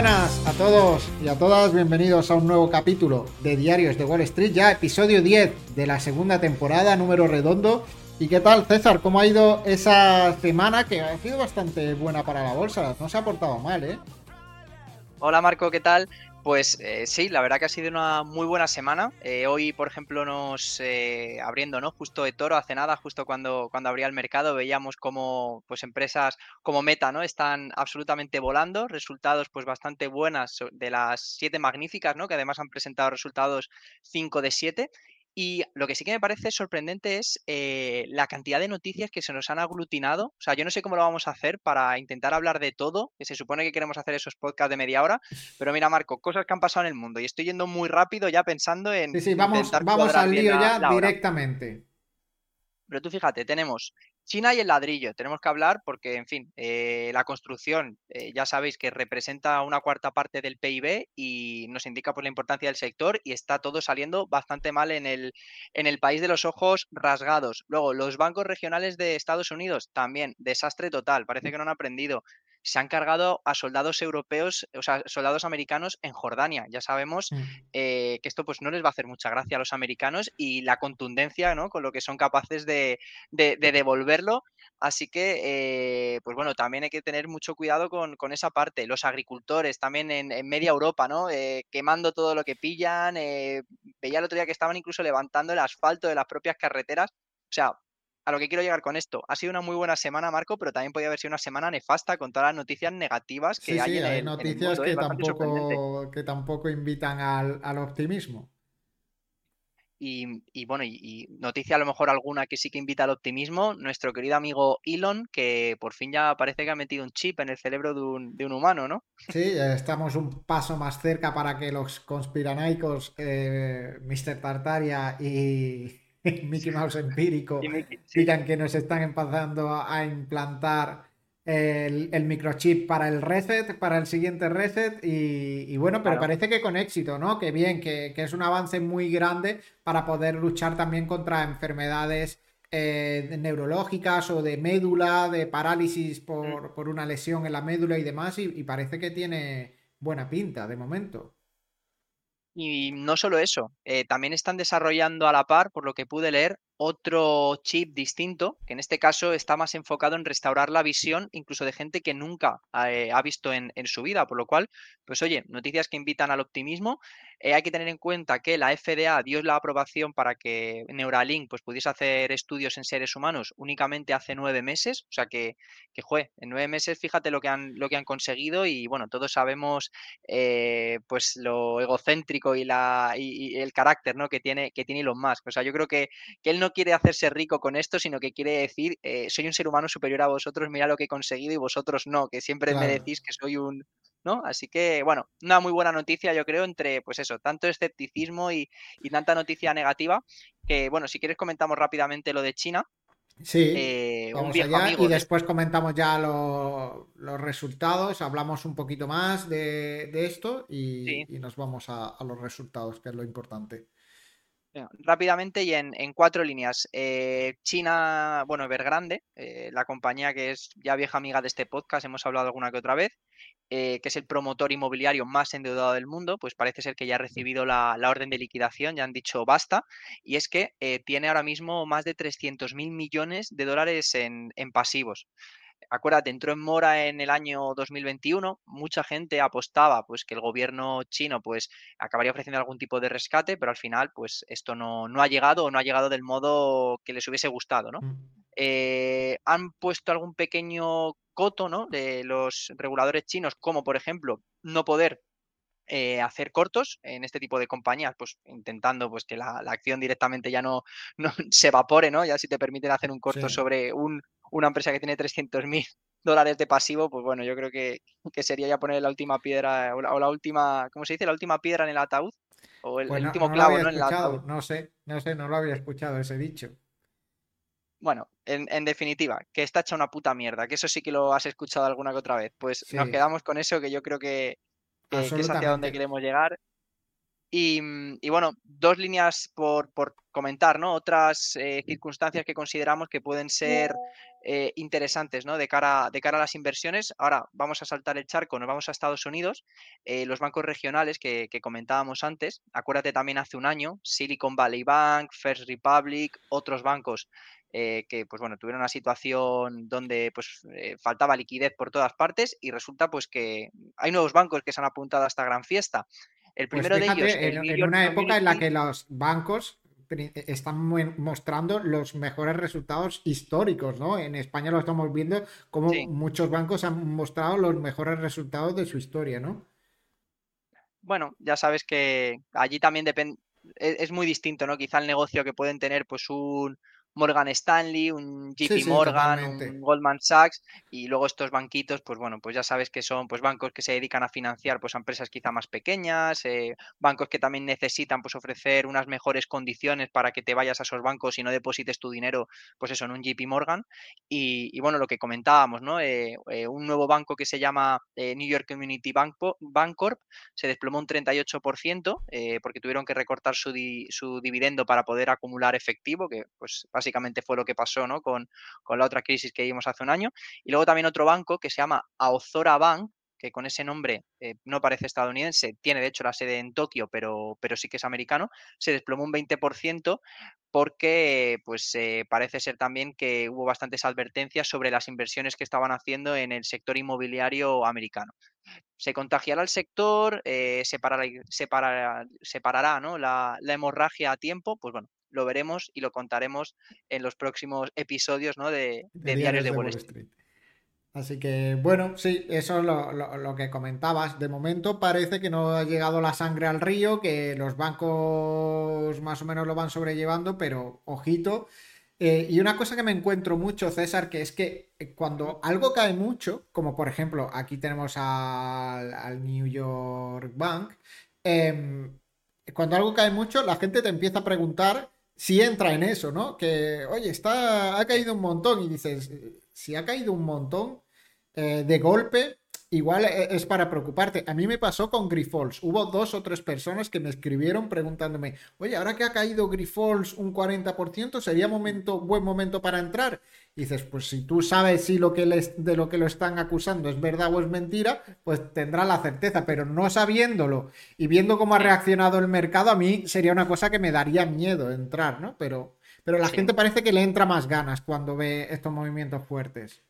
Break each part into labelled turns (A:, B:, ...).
A: buenas a todos y a todas, bienvenidos a un nuevo capítulo de Diarios de Wall Street, ya episodio 10 de la segunda temporada, número redondo. ¿Y qué tal, César? ¿Cómo ha ido esa semana que ha sido bastante buena para la bolsa? No se ha portado mal, ¿eh?
B: Hola Marco, ¿qué tal? Pues eh, sí, la verdad que ha sido una muy buena semana. Eh, hoy, por ejemplo, nos eh, abriendo, ¿no? Justo de toro, hace nada, justo cuando, cuando abría el mercado, veíamos como pues empresas como Meta, ¿no? Están absolutamente volando, resultados pues bastante buenas de las siete magníficas, ¿no? Que además han presentado resultados 5 de 7 y lo que sí que me parece sorprendente es eh, la cantidad de noticias que se nos han aglutinado. O sea, yo no sé cómo lo vamos a hacer para intentar hablar de todo, que se supone que queremos hacer esos podcasts de media hora. Pero mira, Marco, cosas que han pasado en el mundo y estoy yendo muy rápido ya pensando en.
A: Sí, sí, vamos, vamos al lío ya directamente.
B: Pero tú fíjate, tenemos China y el ladrillo. Tenemos que hablar porque, en fin, eh, la construcción, eh, ya sabéis que representa una cuarta parte del PIB y nos indica por la importancia del sector y está todo saliendo bastante mal en el, en el país de los ojos rasgados. Luego, los bancos regionales de Estados Unidos, también, desastre total. Parece que no han aprendido se han cargado a soldados europeos, o sea, soldados americanos en Jordania. Ya sabemos mm. eh, que esto pues no les va a hacer mucha gracia a los americanos y la contundencia, ¿no? Con lo que son capaces de, devolverlo. Así que, eh, pues bueno, también hay que tener mucho cuidado con, esa parte. Los agricultores también en, media Europa, ¿no? Eh, quemando todo lo que pillan. veía el otro día que estaban incluso levantando el asfalto de las propias carreteras. O sea, a lo que quiero llegar con esto. Ha sido una muy buena semana, Marco, pero también podría haber sido una semana nefasta con todas las noticias negativas que hay,
A: en
B: hay
A: noticias que, tampoco, que tampoco invitan al, optimismo.
B: Y, bueno, y, noticia a lo mejor alguna que sí que invita al optimismo, nuestro querido amigo Elon, que por fin ya parece que ha metido un chip en el cerebro de un, humano, ¿no?
A: Sí, estamos un paso más cerca para que los conspiranoicos, eh, Mr. Tartaria y, Mickey Mouse empírico, digan que nos están empezando a implantar el, microchip para el reset, para el siguiente reset. Y, bueno, pero parece que con éxito, ¿no? Que bien, que, es un avance muy grande para poder luchar también contra enfermedades eh, neurológicas o de médula, de parálisis por, mm. una lesión en la médula y demás. y parece que tiene buena pinta de momento.
B: Y no solo eso, eh, también están desarrollando a la par, por lo que pude leer, otro chip distinto, que en este caso está más enfocado en restaurar la visión incluso de gente que nunca eh, ha visto en, su vida, por lo cual, pues oye, noticias que invitan al optimismo. Eh, hay que tener en cuenta que la FDA dio la aprobación para que Neuralink pues, pudiese hacer estudios en seres humanos únicamente hace nueve meses, o sea que, que jue, en nueve meses fíjate lo que han, lo que han conseguido y bueno, todos sabemos eh, pues lo egocéntrico y, la, y, el carácter ¿no? que, tiene, que tiene Elon Musk. O sea, yo creo que, que él no quiere hacerse rico con esto, sino que quiere decir, eh, soy un ser humano superior a vosotros, mira lo que he conseguido y vosotros no, que siempre me decís que soy un, ¿no? Así que, bueno, una muy buena noticia, yo creo, entre, pues eso, tanto escepticismo y, tanta noticia negativa, que, bueno, si quieres comentamos rápidamente lo de China.
A: Sí, eh, vamos allá y después comentamos ya los resultados, hablamos un poquito más de, esto y, nos vamos a los resultados, que es lo importante.
B: Rápidamente y en, cuatro líneas. Eh, China, bueno, Evergrande, eh, la compañía que es ya vieja amiga de este podcast, hemos hablado alguna que otra vez, eh, que es el promotor inmobiliario más endeudado del mundo, pues parece ser que ya ha recibido la, orden de liquidación, ya han dicho basta, y es que tiene ahora mismo más de 300 mil millones de dólares en, en pasivos acuérdate, entró en mora en el año 2021, mucha gente apostaba pues que el gobierno chino pues acabaría ofreciendo algún tipo de rescate, pero al final pues esto no, no ha llegado o no ha llegado del modo que les hubiese gustado, ¿no? Mm. Eh, han puesto algún pequeño coto, ¿no? De los reguladores chinos, como por ejemplo no poder eh, hacer cortos en este tipo de compañías, pues intentando pues que la, acción directamente ya no, no, se evapore, ¿no? Ya si te permiten hacer un corto sobre un, una empresa que tiene 300.000 dólares de pasivo, pues bueno, yo creo que, sería ya poner la última piedra o la, última, ¿cómo se dice? La última piedra en el ataúd o el,
A: pues
B: último clavo
A: ¿no?
B: en el ataúd.
A: No sé, no sé, no lo había escuchado ese dicho.
B: Bueno, en, definitiva, que está hecha una puta mierda, que eso sí que lo has escuchado alguna que otra vez. Pues nos quedamos con eso, que yo creo que, que, es hacia donde queremos llegar. Y, bueno, dos líneas por, comentar, ¿no? Otras eh, circunstancias que consideramos que pueden ser eh, interesantes, ¿no? De cara, de cara a las inversiones. Ahora vamos a saltar el charco, nos vamos a Estados Unidos. Eh, los bancos regionales que, comentábamos antes, acuérdate también hace un año, Silicon Valley Bank, First Republic, otros bancos que pues bueno, tuvieron una situación donde pues faltaba liquidez por todas partes y resulta pues que hay nuevos bancos que se han apuntado a esta gran fiesta. El
A: pues primero de ellos. En, una época en la que los bancos están mostrando los mejores resultados históricos, ¿no? En España lo estamos viendo como muchos bancos han mostrado los mejores resultados de su historia, ¿no?
B: Bueno, ya sabes que allí también depende, es, muy distinto, ¿no? Quizá el negocio que pueden tener, pues un, Morgan Stanley, un JP Morgan, un Goldman Sachs y luego estos banquitos, pues bueno, pues ya sabes que son pues bancos que se dedican a financiar pues a empresas quizá más pequeñas, eh, bancos que también necesitan pues ofrecer unas mejores condiciones para que te vayas a esos bancos y no deposites tu dinero pues eso en un JP Morgan y, bueno, lo que comentábamos, ¿no? Eh, eh, un nuevo banco que se llama New York Community Bank Bancorp se desplomó un 38% porque tuvieron que recortar su, su dividendo para poder acumular efectivo, que pues básicamente fue lo que pasó ¿no? con, la otra crisis que vimos hace un año. Y luego también otro banco que se llama Aozora Bank, que con ese nombre eh, no parece estadounidense, tiene de hecho la sede en Tokio, pero, pero sí que es americano, se desplomó un 20% porque pues eh, parece ser también que hubo bastantes advertencias sobre las inversiones que estaban haciendo en el sector inmobiliario americano. Se contagiará el sector, eh, separará, separará ¿no? la, hemorragia a tiempo, pues bueno, lo veremos y lo contaremos en los próximos episodios ¿no? de, Diarios de, Wall Street.
A: Así que bueno, sí, eso es lo, que comentabas. De momento parece que no ha llegado la sangre al río, que los bancos más o menos lo van sobrellevando, pero ojito. Eh, y una cosa que me encuentro mucho, César, que es que eh, cuando algo cae mucho, como por ejemplo aquí tenemos al, New York Bank, em, cuando algo cae mucho, la gente te empieza a preguntar si entra en eso, ¿no? Que, oye, está, ha caído un montón y dices, si ha caído un montón eh, de golpe, igual e, es para preocuparte. A mí me pasó con Grifols. Hubo dos o tres personas que me escribieron preguntándome, oye, ahora que ha caído Grifols un 40%, ¿sería momento, buen momento para entrar? Y dices, pues si tú sabes si lo que les, de lo que lo están acusando es verdad o es mentira, pues tendrá la certeza, pero no sabiéndolo y viendo cómo ha reaccionado el mercado, a mí sería una cosa que me daría miedo entrar, ¿no? Pero, pero la gente parece que le entra más ganas cuando ve estos movimientos fuertes.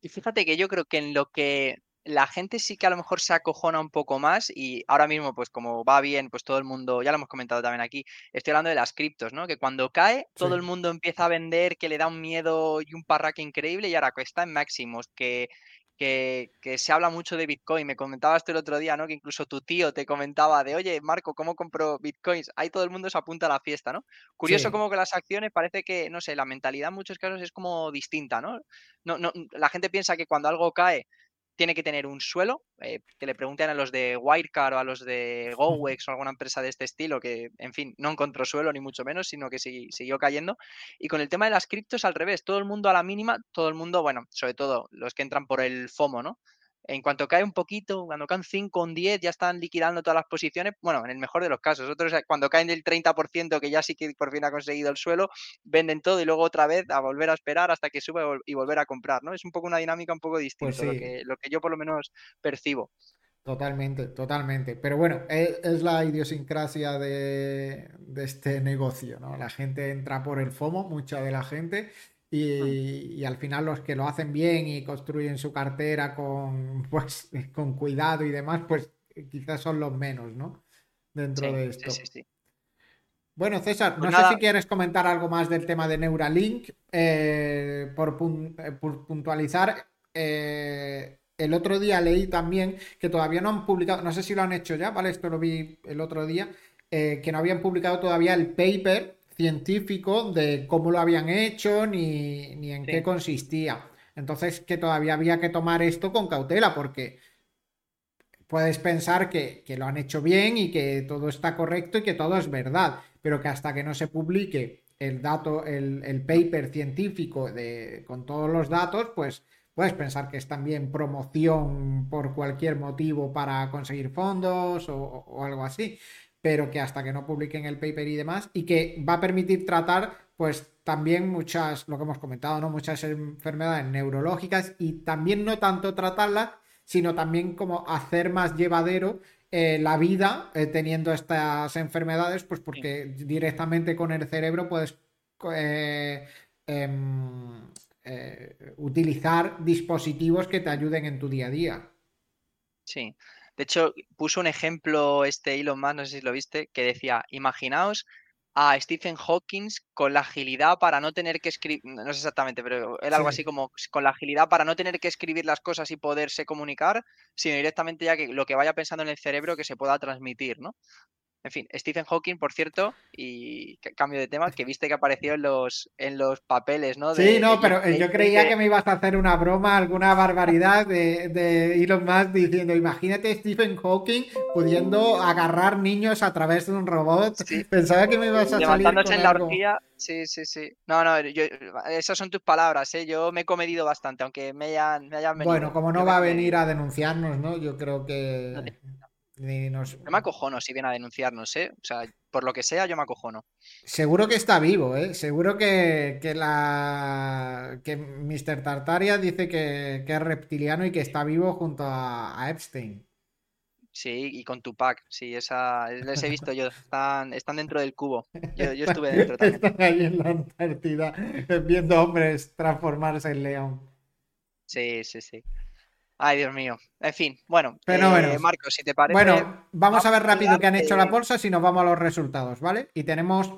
B: Y fíjate que yo creo que en lo que la gente sí que a lo mejor se acojona un poco más y ahora mismo, pues como va bien, pues todo el mundo, ya lo hemos comentado también aquí, estoy hablando de las criptos, ¿no? Que cuando cae, todo el mundo empieza a vender, que le da un miedo y un parraque increíble y ahora está en máximos, que, que, se habla mucho de Bitcoin. Me comentabas tú el otro día, ¿no? Que incluso tu tío te comentaba de, oye, Marco, ¿cómo compro Bitcoins? Ahí todo el mundo se apunta a la fiesta, ¿no? Curioso como que las acciones parece que, no sé, la mentalidad en muchos casos es como distinta, ¿no? No, no la gente piensa que cuando algo cae tiene que tener un suelo, eh, que le pregunten a los de Wirecard o a los de GoWex o alguna empresa de este estilo, que en fin, no encontró suelo ni mucho menos, sino que siguió cayendo. Y con el tema de las criptos al revés, todo el mundo a la mínima, todo el mundo, bueno, sobre todo los que entran por el FOMO, ¿no? En cuanto cae un poquito, cuando caen 5 o 10, ya están liquidando todas las posiciones. Bueno, en el mejor de los casos. Otros, cuando caen del 30%, que ya sí que por fin ha conseguido el suelo, venden todo y luego otra vez a volver a esperar hasta que sube y volver a comprar, ¿no? Es un poco una dinámica un poco pues distinta, lo, que, lo que yo por lo menos percibo.
A: Totalmente, totalmente. Pero bueno, e, es, la idiosincrasia de, de, este negocio, ¿no? La gente entra por el FOMO, mucha de la gente, y, al final los que lo hacen bien y construyen su cartera con, pues, con cuidado y demás, pues quizás son los menos, ¿no? Dentro de esto. bueno, César, pues no sé si quieres comentar algo más del tema de Neuralink. Eh, por, eh, puntualizar, eh, el otro día leí también que todavía no han publicado, no sé si lo han hecho ya, ¿vale? Esto lo vi el otro día, que no habían publicado todavía el paper científico de cómo lo habían hecho ni, en qué consistía. Entonces, que todavía había que tomar esto con cautela porque puedes pensar que, lo han hecho bien y que todo está correcto y que todo es verdad, pero que hasta que no se publique el dato, el, paper científico de, con todos los datos, pues puedes pensar que es también promoción por cualquier motivo para conseguir fondos o algo así. Pero que hasta que no publiquen el paper y demás, y que va a permitir tratar, pues también muchas, lo que hemos comentado, ¿no? Muchas enfermedades neurológicas y también no tanto tratarlas, sino también como hacer más llevadero eh, la vida eh, teniendo estas enfermedades, pues porque directamente con el cerebro puedes eh, em, utilizar dispositivos que te ayuden en tu día a día.
B: Sí. De hecho, puso un ejemplo este Elon Musk, no sé si lo viste, que decía, imaginaos a Stephen Hawking con la agilidad para no tener que escribir, no sé exactamente, pero era algo así como con la agilidad para no tener que escribir las cosas y poderse comunicar, sino directamente ya que lo que vaya pensando en el cerebro que se pueda transmitir, ¿no? En fin, Stephen Hawking, por cierto, y cambio de tema, que viste que apareció en los, en los papeles, ¿no?
A: sí, no, pero yo creía que me ibas a hacer una broma, alguna barbaridad de, de, Elon Musk diciendo, imagínate Stephen Hawking pudiendo agarrar niños a través de un robot. Pensaba que me ibas a
B: Levantándose
A: en
B: la orgía. Sí, sí, sí. No, no, esas son tus palabras, ¿eh? Yo me he comedido bastante, aunque me hayan, me venido.
A: Bueno, como no va a venir a denunciarnos, ¿no? Yo creo que...
B: No me acojono si viene a denunciarnos, ¿eh? O sea, por lo que sea, yo me acojono.
A: Seguro que está vivo, ¿eh? Seguro que, la que Mr. Tartaria dice que, es reptiliano y que está vivo junto a, Epstein.
B: Sí, y con Tupac, sí, esa les he visto yo, están, están dentro del cubo. Yo, yo estuve dentro también.
A: Están ahí en la Antártida viendo hombres transformarse en león.
B: Sí, sí, sí. Ay, Dios mío. En fin, bueno, Pero eh, Marcos, si te parece.
A: Bueno, vamos a ver rápido qué han hecho la bolsa si nos vamos a los resultados, ¿vale? Y tenemos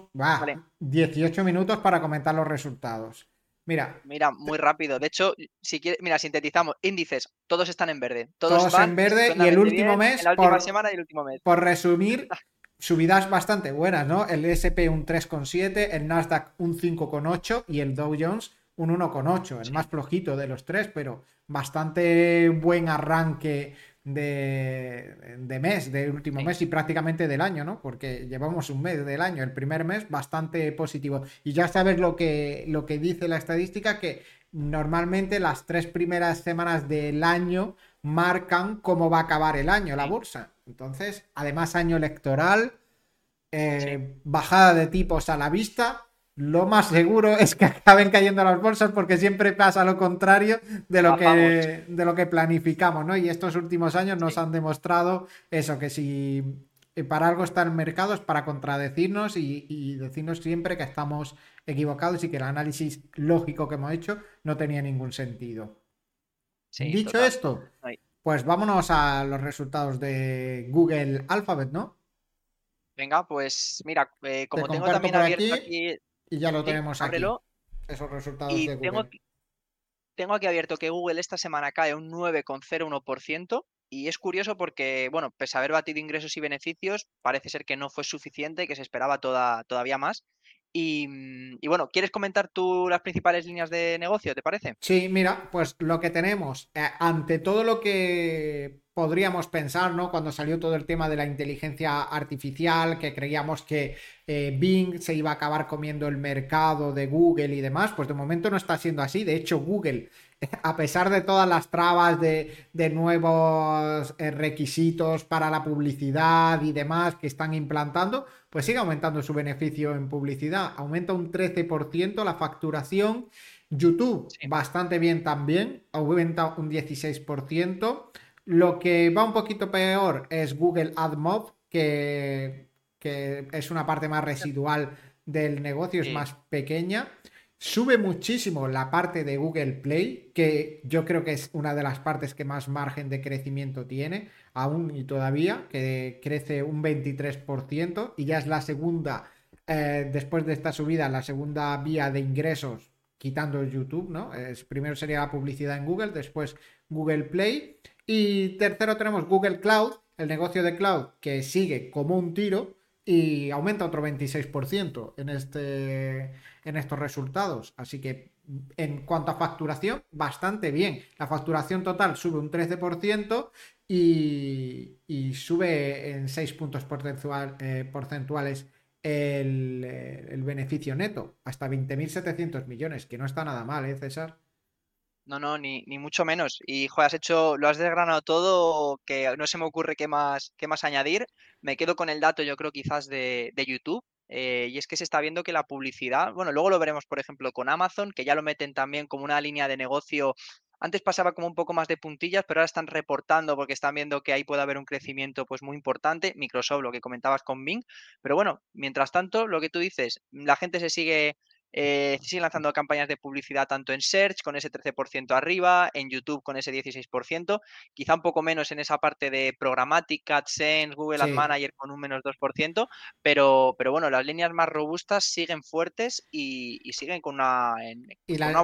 A: 18 minutos para comentar los resultados. Mira.
B: Mira, muy rápido. De hecho, si quieres, mira, sintetizamos, índices, todos están en verde.
A: Todos, en verde y el último mes.
B: la última semana y el último mes.
A: Por resumir, subidas bastante buenas, ¿no? El SP un 3,7, el Nasdaq un 5,8 y el Dow Jones un 1,8, el más flojito de los tres, pero bastante buen arranque de, mes, del último mes y prácticamente del año, ¿no? Porque llevamos un mes del año, el primer mes bastante positivo. Y ya sabes lo que, lo que dice la estadística, que normalmente las tres primeras semanas del año marcan cómo va a acabar el año la bolsa. Entonces, además año electoral, eh, bajada de tipos a la vista, lo más seguro es que acaben cayendo las bolsas porque siempre pasa lo contrario de lo, que, de lo que planificamos, ¿no? Y estos últimos años nos han demostrado eso, que si para algo está el mercado es para contradecirnos y, decirnos siempre que estamos equivocados y que el análisis lógico que hemos hecho no tenía ningún sentido. Dicho esto, pues vámonos a los resultados de Google Alphabet, ¿no?
B: Venga, pues mira, eh, como tengo también abierto aquí
A: y ya lo tenemos aquí. Esos resultados de Google.
B: Tengo, tengo aquí abierto que Google esta semana cae un 9,01%. Y es curioso porque, bueno, pese a haber batido ingresos y beneficios, parece ser que no fue suficiente, que se esperaba toda, todavía más. Y, bueno, ¿quieres comentar tú las principales líneas de negocio, te parece?
A: Sí, mira, pues lo que tenemos, eh, ante todo lo que podríamos pensar, ¿no? Cuando salió todo el tema de la inteligencia artificial, que creíamos que eh, Bing se iba a acabar comiendo el mercado de Google y demás, pues de momento no está siendo así. De hecho, Google, a pesar de todas las trabas de, nuevos eh, requisitos para la publicidad y demás que están implantando, pues sigue aumentando su beneficio en publicidad. Aumenta un 13% la facturación. YouTube, bastante bien también, aumenta un 16%. Lo que va un poquito peor es Google AdMob, que, que es una parte más residual del negocio, es más pequeña. Sube muchísimo la parte de Google Play, que yo creo que es una de las partes que más margen de crecimiento tiene, aún y todavía, que crece un 23% y ya es la segunda, eh, después de esta subida, la segunda vía de ingresos, quitando YouTube, ¿no? Es, primero sería la publicidad en Google, después Google Play. Y tercero tenemos Google Cloud, el negocio de cloud, que sigue como un tiro y aumenta otro 26% en, este, en estos resultados. Así que en cuanto a facturación, bastante bien. La facturación total sube un 13% y, sube en 6 puntos eh, porcentuales el, el, beneficio neto, hasta 20.700 millones, que no está nada mal, ¿eh, César?
B: No, no, ni, mucho menos. Y, joder, has hecho, lo has desgranado todo, que no se me ocurre qué más, qué más añadir. Me quedo con el dato, yo creo, quizás de, de YouTube. Eh, y es que se está viendo que la publicidad, bueno, luego lo veremos, por ejemplo, con Amazon, que ya lo meten también como una línea de negocio. Antes pasaba como un poco más de puntillas, pero ahora están reportando porque están viendo que ahí puede haber un crecimiento pues muy importante. Microsoft, lo que comentabas con Bing. Pero bueno, mientras tanto, lo que tú dices, la gente se sigue eh, siguen lanzando campañas de publicidad tanto en Search con ese 13% arriba, en YouTube con ese 16%, quizá un poco menos en esa parte de programática, AdSense, Google Ad Manager con un menos 2%, pero, pero bueno, las líneas más robustas siguen fuertes y, siguen con una,
A: y, las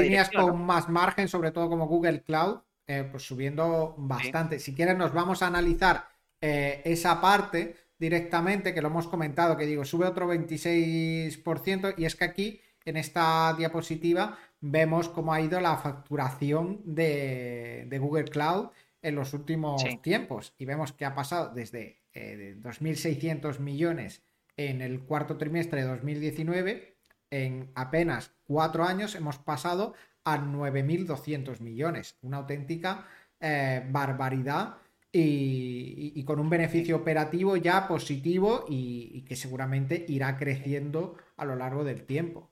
A: líneas con más margen, sobre todo como Google Cloud, eh, pues subiendo bastante. Si quieres, nos vamos a analizar eh, esa parte directamente, que lo hemos comentado, que digo, sube otro 26%, y es que aquí, en esta diapositiva, vemos cómo ha ido la facturación de, Google Cloud en los últimos tiempos, y vemos que ha pasado desde eh, 2.600 millones en el cuarto trimestre de 2019, en apenas cuatro años hemos pasado a 9.200 millones, una auténtica eh, barbaridad y, con un beneficio operativo ya positivo y, que seguramente irá creciendo a lo largo del tiempo.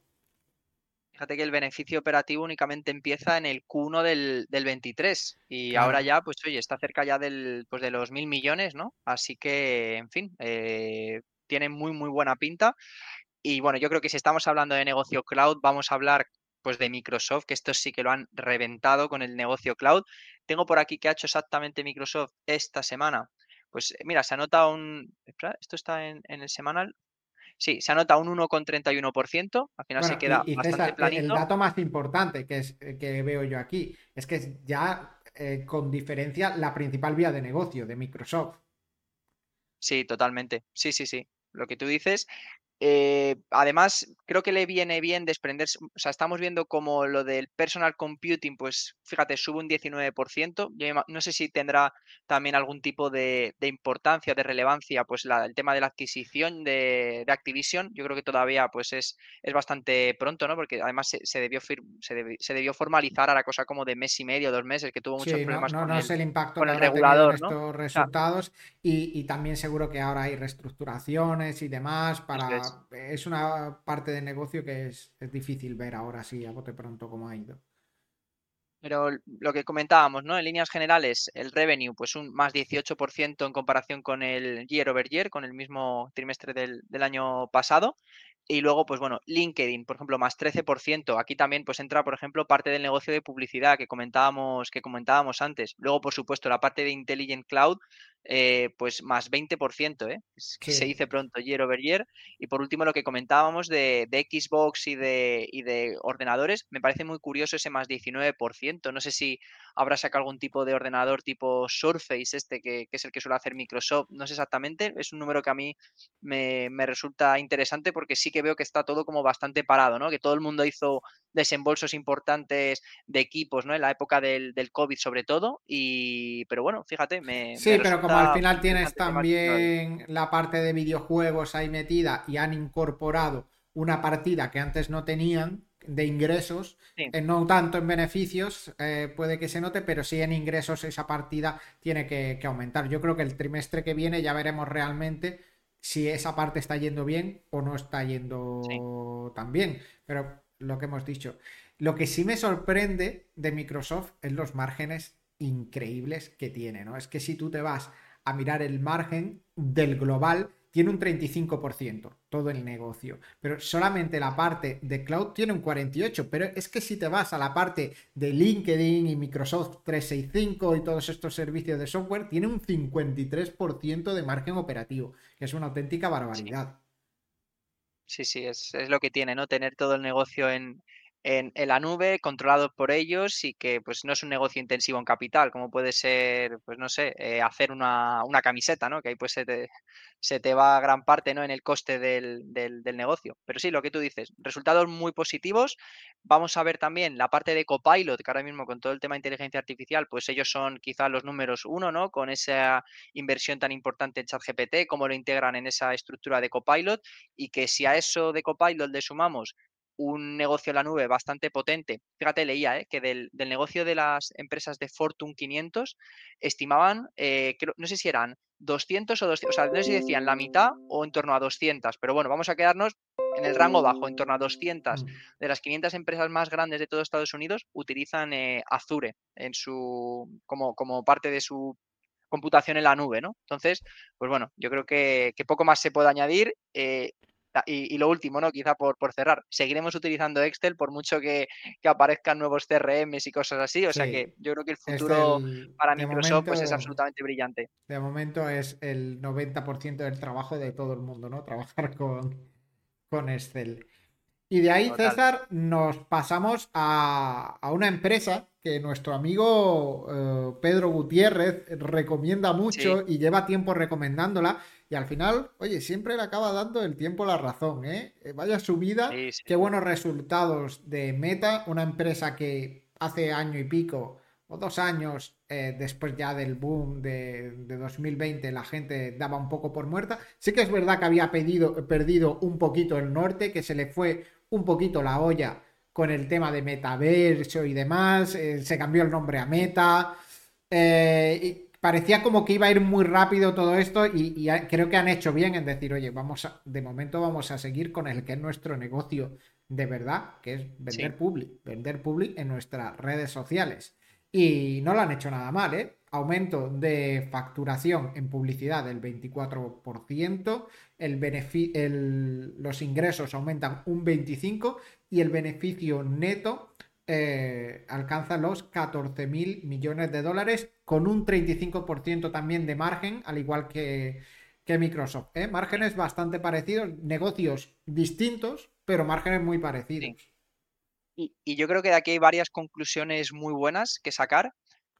B: Fíjate que el beneficio operativo únicamente empieza en el Q1 del, 23 y ahora ya, pues oye, está cerca ya del, pues, de los mil millones, ¿no? Así que, en fin, eh, tiene muy, muy buena pinta. Y bueno, yo creo que si estamos hablando de negocio cloud, vamos a hablar pues de Microsoft, que estos sí que lo han reventado con el negocio cloud. Tengo por aquí que ha hecho exactamente Microsoft esta semana. Pues eh, mira, se anota un... Esto está en, el semanal. Sí, se anota un 1,31%. Al final se queda bastante planito.
A: El dato más importante que, es, eh, que veo yo aquí es que es ya eh, con diferencia la principal vía de negocio de Microsoft.
B: Sí, totalmente. Sí, sí, sí. Lo que tú dices. Eh, además, creo que le viene bien desprenderse, o sea, estamos viendo como lo del personal computing, pues fíjate, sube un 19%. Yo no sé si tendrá también algún tipo de, importancia, de relevancia, pues el tema de la adquisición de, Activision. Yo creo que todavía pues es, es bastante pronto, ¿no? Porque además se, debió se, debió formalizar a la cosa como de mes y medio, dos meses, que tuvo muchos problemas
A: no,
B: con,
A: el, el, impacto con el regulador. Estos resultados y, y, también seguro que ahora hay reestructuraciones y demás para es una parte de negocio que es, difícil ver ahora sí, a bote pronto cómo ha ido.
B: Pero lo que comentábamos, ¿no? En líneas generales, el revenue, pues un más 18% en comparación con el year over year, con el mismo trimestre del, del año pasado. Y luego, pues bueno, LinkedIn, por ejemplo, más 13%. Aquí también pues entra, por ejemplo, parte del negocio de publicidad que comentábamos, que comentábamos antes. Luego, por supuesto, la parte de Intelligent Cloud, eh, pues más 20%, ¿eh? se dice pronto year over year. Y por último, lo que comentábamos de, Xbox y de, y de ordenadores, me parece muy curioso ese más 19%. No sé si habrá sacado algún tipo de ordenador tipo Surface, este que, es el que suele hacer Microsoft, no sé exactamente. Es un número que a mí me, me resulta interesante porque sí que veo que está todo como bastante parado, ¿no? Que todo el mundo hizo desembolsos importantes de equipos, ¿no? En la época del, del COVID sobre todo. Y, pero bueno, fíjate, me...
A: Sí, pero como al final tienes también la parte de videojuegos ahí metida y han incorporado una partida que antes no tenían de ingresos, eh, no tanto en beneficios, eh, puede que se note, pero sí en ingresos esa partida tiene que, que aumentar. Yo creo que el trimestre que viene ya veremos realmente si esa parte está yendo bien o no está yendo tan bien. Pero lo que hemos dicho. Lo que sí me sorprende de Microsoft es los márgenes increíbles que tiene, ¿no? Es que si tú te vas a mirar el margen del global, tiene un 35% todo el negocio, pero solamente la parte de cloud tiene un 48%, pero es que si te vas a la parte de LinkedIn y Microsoft 365 y todos estos servicios de software, tiene un 53% de margen operativo, que es una auténtica barbaridad.
B: Sí, sí, es, es, lo que tiene, ¿no? Tener todo el negocio en, en, la nube, controlado por ellos y que pues no es un negocio intensivo en capital, como puede ser, pues no sé, eh, hacer una, una, camiseta, ¿no? Que ahí pues se te, se te, va gran parte, ¿no? En el coste del, del, negocio. Pero sí, lo que tú dices, resultados muy positivos. Vamos a ver también la parte de Copilot, que ahora mismo con todo el tema de inteligencia artificial, pues ellos son quizás los números uno, ¿no? Con esa inversión tan importante en ChatGPT, cómo lo integran en esa estructura de Copilot y que si a eso de Copilot le sumamos un negocio en la nube bastante potente. Fíjate, leía ¿eh? que del, negocio de las empresas de Fortune 500 estimaban, eh, no sé si eran 200 o 200, o sea, no sé si decían la mitad o en torno a 200, pero bueno, vamos a quedarnos en el rango bajo, en torno a 200 mm. de las 500 empresas más grandes de todo Estados Unidos utilizan eh, Azure en su, como, como parte de su computación en la nube, ¿no? Entonces, pues bueno, yo creo que, poco más se puede añadir. Eh, y, lo último, ¿no? Quizá por, por cerrar, seguiremos utilizando Excel por mucho que, aparezcan nuevos CRMs y cosas así. O sea que yo creo que el futuro para Microsoft pues, es absolutamente brillante.
A: De momento es el 90% del trabajo de todo el mundo, ¿no? Trabajar con, con Excel. Y de ahí, César, nos pasamos a, una empresa que nuestro amigo eh, Pedro Gutiérrez recomienda mucho y lleva tiempo recomendándola. Y al final, oye, siempre le acaba dando el tiempo la razón, ¿eh? eh vaya subida, qué buenos resultados de Meta, una empresa que hace año y pico o dos años eh, después ya del boom de, de, 2020 la gente daba un poco por muerta. Sí que es verdad que había pedido, perdido un poquito el norte, que se le fue un poquito la olla con el tema de metaverso y demás, eh, se cambió el nombre a Meta, eh, y parecía como que iba a ir muy rápido todo esto y, creo que han hecho bien en decir, oye, vamos a, de momento vamos a seguir con el que es nuestro negocio de verdad, que es vender public, vender public en nuestras redes sociales. Y no lo han hecho nada mal, ¿eh? Aumento de facturación en publicidad del 24%, el los ingresos aumentan un 25% y el beneficio neto eh, alcanza los 14 mil millones de dólares con un 35% también de margen, al igual que, Microsoft. ¿eh? Márgenes bastante parecidos, negocios distintos, pero márgenes muy parecidos.
B: Y, yo creo que de aquí hay varias conclusiones muy bueas que sacar.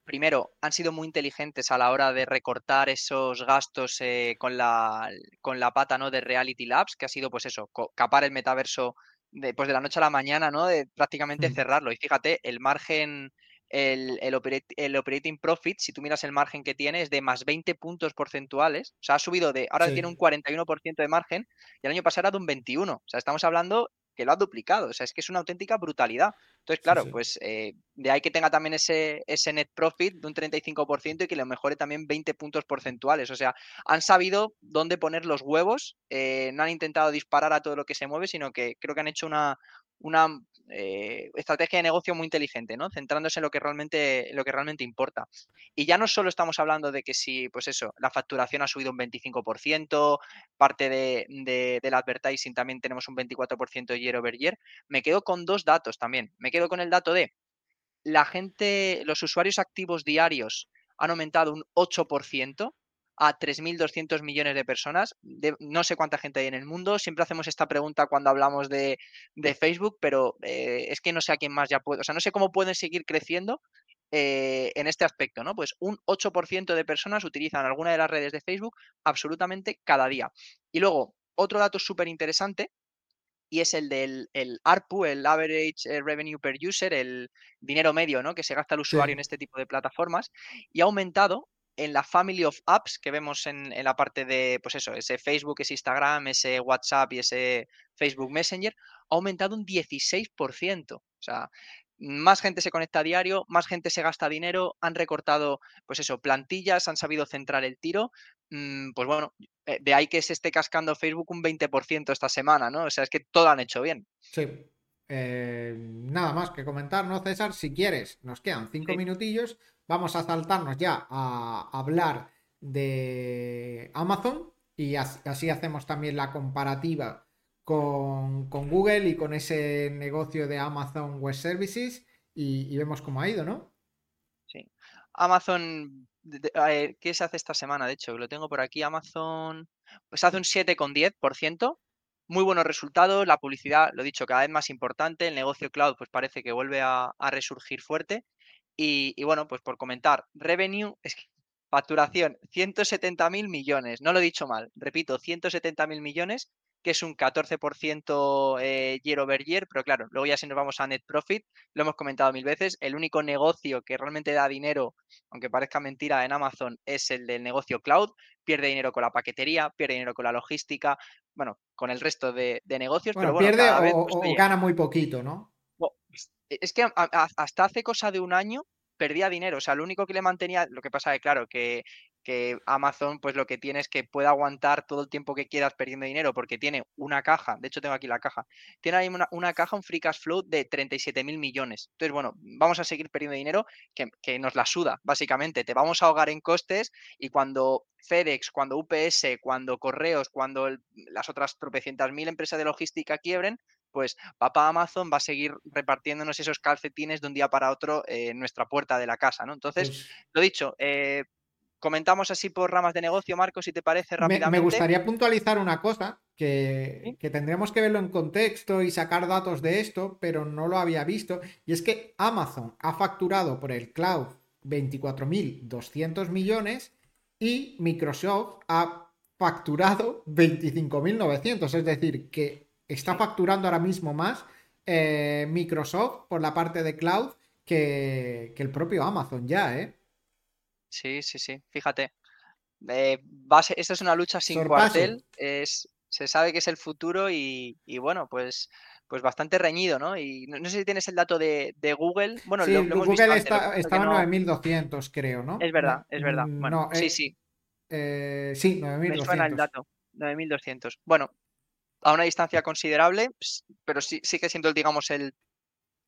B: Primero, han sido muy inteligentes a la hora de recortar esos gastos eh, con, la, con la pata ¿no? de Reality Labs, que ha sido pues eso, capar el metaverso de, pues de la noche a la mañana, ¿no? De prácticamente mm. cerrarlo. Y fíjate, el margen, el, el, operating profit, si tú miras el margen que tiene, es de más 20 puntos porcentuales. O sea, ha subido de, ahora tiene un 41% de margen y el año pasado era de un 21. O sea, estamos hablando que lo ha duplicado. O sea, es que es una auténtica brutalidad. Entonces, claro, pues eh, de ahí que tenga también ese, ese net profit de un 35% y que le mejore también 20 puntos porcentuales. O sea, han sabido dónde poner los huevos, eh, no han intentado disparar a todo lo que se mueve, sino que creo que han hecho una, una eh, estrategia de negocio muy inteligente, ¿no? Centrándose en lo que realmente, lo que realmente importa. Y ya no solo estamos hablando de que si, pues eso, la facturación ha subido un 25%, parte de, del advertising también tenemos un 24% year over year. Me quedo con dos datos también. Me quedo con el dato de la gente, los usuarios activos diarios han aumentado un 8%, a 3.200 millones de personas. no sé cuánta gente hay en el mundo. Siempre hacemos esta pregunta cuando hablamos de, Facebook, pero eh, es que no sé a quién más ya puede. O sea, no sé cómo pueden seguir creciendo eh, en este aspecto, ¿no? Pues un 8% de personas utilizan alguna de las redes de Facebook absolutamente cada día. Y luego, otro dato súper interesante. Y es el del el ARPU, el Average eh, Revenue Per User, el dinero medio ¿no? que se gasta el usuario en este tipo de plataformas, y ha aumentado en la family of apps que vemos en, la parte de, pues eso, ese Facebook, ese Instagram, ese WhatsApp y ese Facebook Messenger, ha aumentado un 16%. O sea, más gente se conecta a diario, más gente se gasta dinero, han recortado, pues eso, plantillas, han sabido centrar el tiro. Mm, pues bueno, eh, de ahí que se esté cascando Facebook un 20% esta semana, ¿no? O sea, es que todo han hecho bien.
A: Sí. Eh, nada más que comentar, ¿no, César? Si quieres, nos quedan cinco minutillos vamos a saltarnos ya a hablar de Amazon y así hacemos también la comparativa con, Google y con ese negocio de Amazon Web Services y, vemos cómo ha ido, ¿no?
B: Sí. Amazon, ¿qué se hace esta semana? De hecho, lo tengo por aquí. Amazon, pues hace un 7,10%. Muy buenos resultados, la publicidad, lo dicho, cada vez más importante, el negocio cloud pues parece que vuelve a, a resurgir fuerte y, bueno, pues por comentar, revenue, es que facturación, 170 mil millones, no lo he dicho mal, repito, 170 mil millones, que es un 14% eh, year over year, pero claro, luego ya si nos vamos a net profit, lo hemos comentado mil veces, el único negocio que realmente da dinero, aunque parezca mentira, en Amazon es el del negocio cloud, pierde dinero con la paquetería, pierde dinero con la logística, bueno, con el resto de, negocios, pero bueno,
A: pierde o, pues, gana muy poquito, ¿no?
B: Es que hasta hace cosa de un año perdía dinero. O sea, lo único que le mantenía, lo que pasa es claro, que, que Amazon, pues lo que tiene es que puede aguantar todo el tiempo que quieras perdiendo dinero, porque tiene una caja, de hecho tengo aquí la caja, tiene ahí una, caja, un free cash flow de 37 mil millones. Entonces, bueno, vamos a seguir perdiendo dinero que, que, nos la suda, básicamente. Te vamos a ahogar en costes y cuando FedEx, cuando UPS, cuando Correos, cuando las otras tropecientas mil empresas de logística quiebren, pues papá Amazon va a seguir repartiéndonos esos calcetines de un día para otro en nuestra puerta de la casa, ¿no? Entonces, pues lo dicho, eh, comentamos así por ramas de negocio, Marco, si te parece rápidamente.
A: Me, gustaría puntualizar una cosa, que, que, tendríamos que verlo en contexto y sacar datos de esto, pero no lo había visto, y es que Amazon ha facturado por el cloud 24.200 millones y Microsoft ha facturado 25.900, es decir, que está facturando ahora mismo más eh, Microsoft por la parte de cloud que, el propio Amazon ya, ¿eh?
B: Sí, sí, sí, fíjate. Eh, esta es una lucha sin cuartel, es, se sabe que es el futuro y, bueno, pues, pues bastante reñido, ¿no? Y no, sé si tienes el dato de, Google. Bueno,
A: sí, Google está, estaba en 9200, creo, ¿no?
B: Es verdad, es verdad. Mm, bueno, sí, sí.
A: Eh, sí, 9200. Me suena el dato,
B: 9200. Bueno, a una distancia considerable, pero sí, sigue siendo, digamos, el,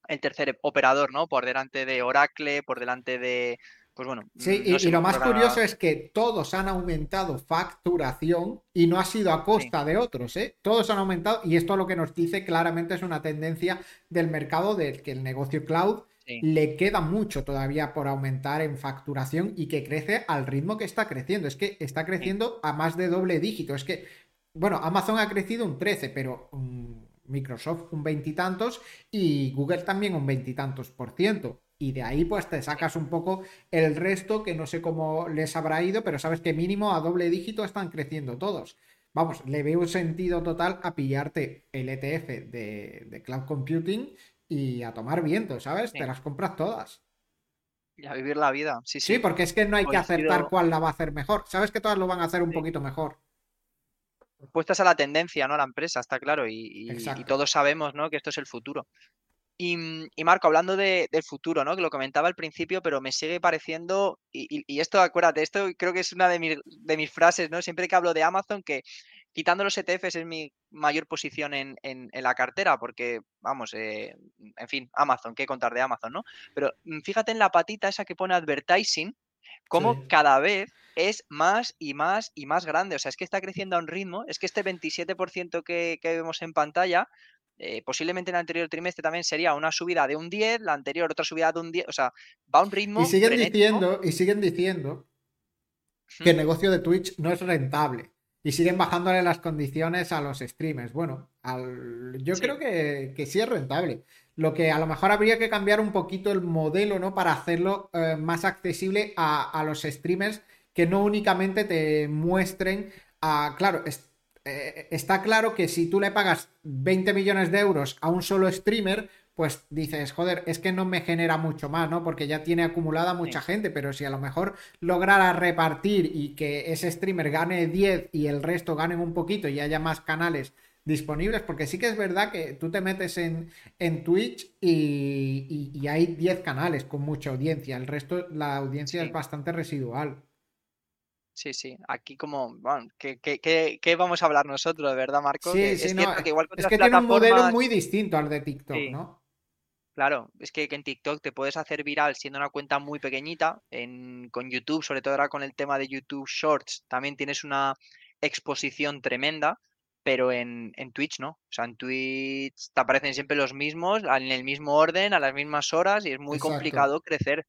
B: el tercer operador, ¿no? Por delante de Oracle, por delante de, pues bueno.
A: Sí, y, lo más curioso es que todos han aumentado facturación y no ha sido a costa de otros, ¿eh? Todos han aumentado y esto lo que nos dice claramente es una tendencia del mercado del que el negocio cloud le queda mucho todavía por aumentar en facturación y que crece al ritmo que está creciendo. Es que está creciendo a más de doble dígito. Es que bueno, Amazon ha crecido un 13, pero mm, Microsoft un veintitantos y, Google también un veintitantos por ciento. Y de ahí pues te sacas un poco el resto que no sé cómo les habrá ido, pero sabes que mínimo a doble dígito están creciendo todos. Vamos, le veo un sentido total a pillarte el ETF de, Cloud Computing y a tomar viento, ¿sabes? Te las compras todas.
B: Y a vivir la vida, sí, sí.
A: Sí, porque es que no hay que acertar cuál la va a hacer mejor. Sabes que todas lo van a hacer un poquito mejor
B: puestas a la tendencia, ¿no? A la empresa, está claro, y, todos sabemos, ¿no? Que esto es el futuro. Y, Marco, hablando del futuro, ¿no? Que lo comentaba al principio, pero me sigue pareciendo, y, esto, acuérdate, esto creo que es una de, mis frases, ¿no? Siempre que hablo de Amazon, que quitando los ETFs es mi mayor posición en, la cartera, porque, vamos, eh, en fin, Amazon, ¿qué contar de Amazon, no? Pero mm, fíjate en la patita esa que pone advertising, como cada vez es más y más y más grande. O sea, es que está creciendo a un ritmo, es que este 27% que, que vemos en pantalla, eh, posiblemente en el anterior trimestre también sería una subida de un 10, la anterior otra subida de un 10, o sea, va a un ritmo.
A: Y siguen diciendo, y siguen diciendo que el negocio de Twitch no es rentable. Y siguen bajándole las condiciones a los streamers. Bueno, yo creo que, que sí es rentable. Lo que a lo mejor habría que cambiar un poquito el modelo, ¿no? Para hacerlo eh, más accesible a, los streamers que no únicamente te muestren a. Claro, eh, está claro que si tú le pagas 20 millones de euros a un solo streamer, pues dices, joder, es que no me genera mucho más, ¿no? Porque ya tiene acumulada mucha gente, pero si a lo mejor lograra repartir y que ese streamer gane 10 y el resto ganen un poquito y haya más canales disponibles, porque sí que es verdad que tú te metes en, en Twitch y, hay 10 canales con mucha audiencia, el resto, la audiencia es bastante residual.
B: Sí, sí, aquí como, bueno, ¿qué, vamos a hablar nosotros, de verdad, Marco?
A: Sí, sí, no, que igual es que tiene un modelo muy distinto al de TikTok, ¿no?
B: Claro, es que, en TikTok te puedes hacer viral siendo una cuenta muy pequeñita, en, con YouTube, sobre todo ahora con el tema de YouTube Shorts, también tienes una exposición tremenda, pero en, Twitch no. O sea, en Twitch te aparecen siempre los mismos, en el mismo orden, a las mismas horas y es muy complicado crecer.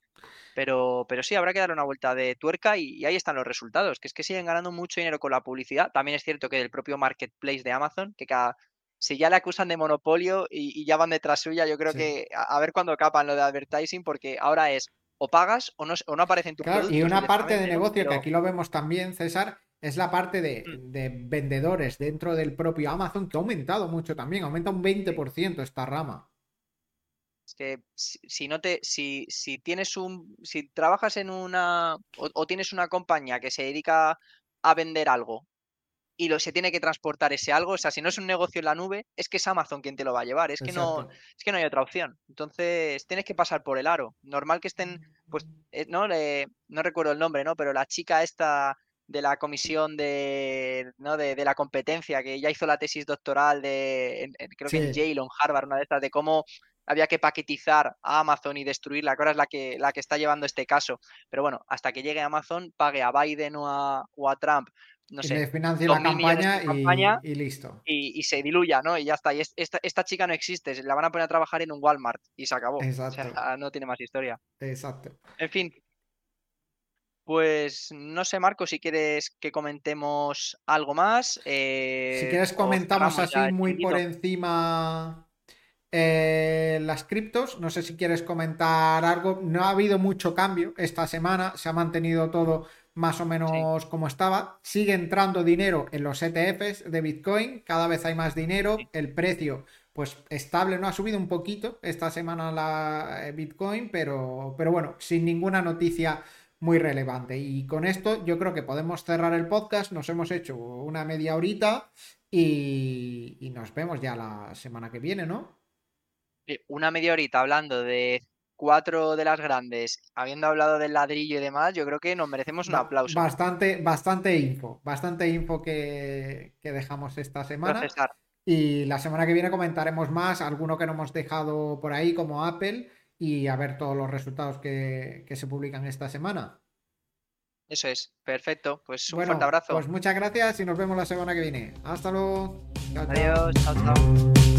B: Pero, pero sí, habrá que dar una vuelta de tuerca y, ahí están los resultados, que es que siguen ganando mucho dinero con la publicidad. También es cierto que el propio marketplace de Amazon, que cada, si ya le acusan de monopolio y, ya van detrás suya, yo creo que a, ver cuándo capan lo de advertising, porque ahora es o pagas o no, o no aparece en tu
A: claro, Y una parte de negocio, que aquí lo vemos también, César, es la parte de, mm. de, vendedores dentro del propio Amazon que ha aumentado mucho también, aumenta un 20% esta rama.
B: Es que si, no te, si, si, tienes un, si trabajas en una o, tienes una compañía que se dedica a vender algo y lo, se tiene que transportar ese algo, o sea, si no es un negocio en la nube, es que es Amazon quien te lo va a llevar, es que no, es que no hay otra opción. Entonces, tienes que pasar por el aro. Normal que estén, pues, eh, no, no recuerdo el nombre, ¿no? Pero la chica esta de la comisión de, ¿no? de, la competencia, que ya hizo la tesis doctoral de, creo que en Yale o en Harvard, una de estas, de cómo había que paquetizar a Amazon y destruirla, que ahora es la que, la que está llevando este caso. Pero bueno, hasta que llegue Amazon, pague a Biden o a, Trump no sé,
A: le financie la campaña, y, listo.
B: Y, se diluya, ¿no? Y ya está. Y esta, esta, chica no existe, la van a poner a trabajar en un Walmart y se acabó. Exacto. O sea, no tiene más historia.
A: Exacto.
B: En fin. Pues no sé, Marco, si quieres que comentemos algo más.
A: Eh, si quieres comentamos así muy por encima eh, las criptos, no sé si quieres comentar algo. No ha habido mucho cambio esta semana, se ha mantenido todo más o menos como estaba. Sigue entrando dinero en los ETFs de Bitcoin, cada vez hay más dinero, el precio pues estable, no ha subido un poquito esta semana la eh, Bitcoin, pero, pero bueno, sin ninguna noticia muy relevante. Y con esto yo creo que podemos cerrar el podcast, nos hemos hecho una media horita y, y nos vemos ya la semana que viene, ¿no?
B: una media horita hablando de cuatro de las grandes, habiendo hablado del ladrillo y demás, yo creo que nos merecemos un aplauso.
A: Bastante, bastante info, bastante info que, dejamos esta semana. Y la semana que viene comentaremos más, alguno que no hemos dejado por ahí, como Apple, y a ver todos los resultados que, se publican esta semana.
B: Eso es, perfecto. Pues un fuerte abrazo.
A: Pues muchas gracias y nos vemos la semana que viene. Hasta luego.
B: Adiós, chao, chao.